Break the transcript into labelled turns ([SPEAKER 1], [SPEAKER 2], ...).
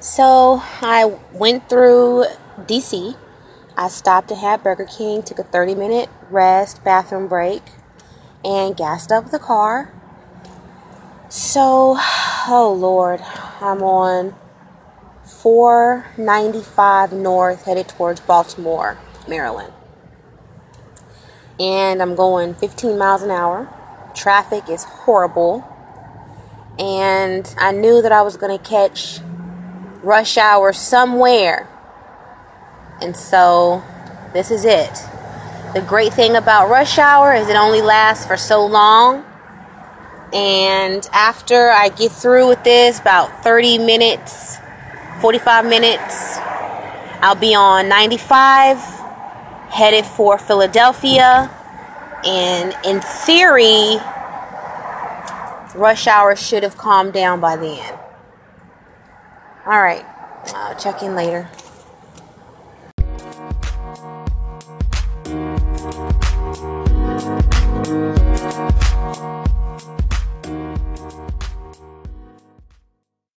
[SPEAKER 1] So I went through DC. I stopped to have Burger King, took a 30 minute rest, bathroom break, and gassed up the car. So, oh Lord, I'm on 495 North headed towards Baltimore, Maryland. And I'm going 15 miles an hour. Traffic is horrible. And I knew that I was going to catch rush hour somewhere. And so this is it. The great thing about rush hour is it only lasts for so long. And after I get through with this, about 30 minutes, 45 minutes, I'll be on 95, headed for Philadelphia. And in theory, rush hour should have calmed down by then. All right, I'll check in later.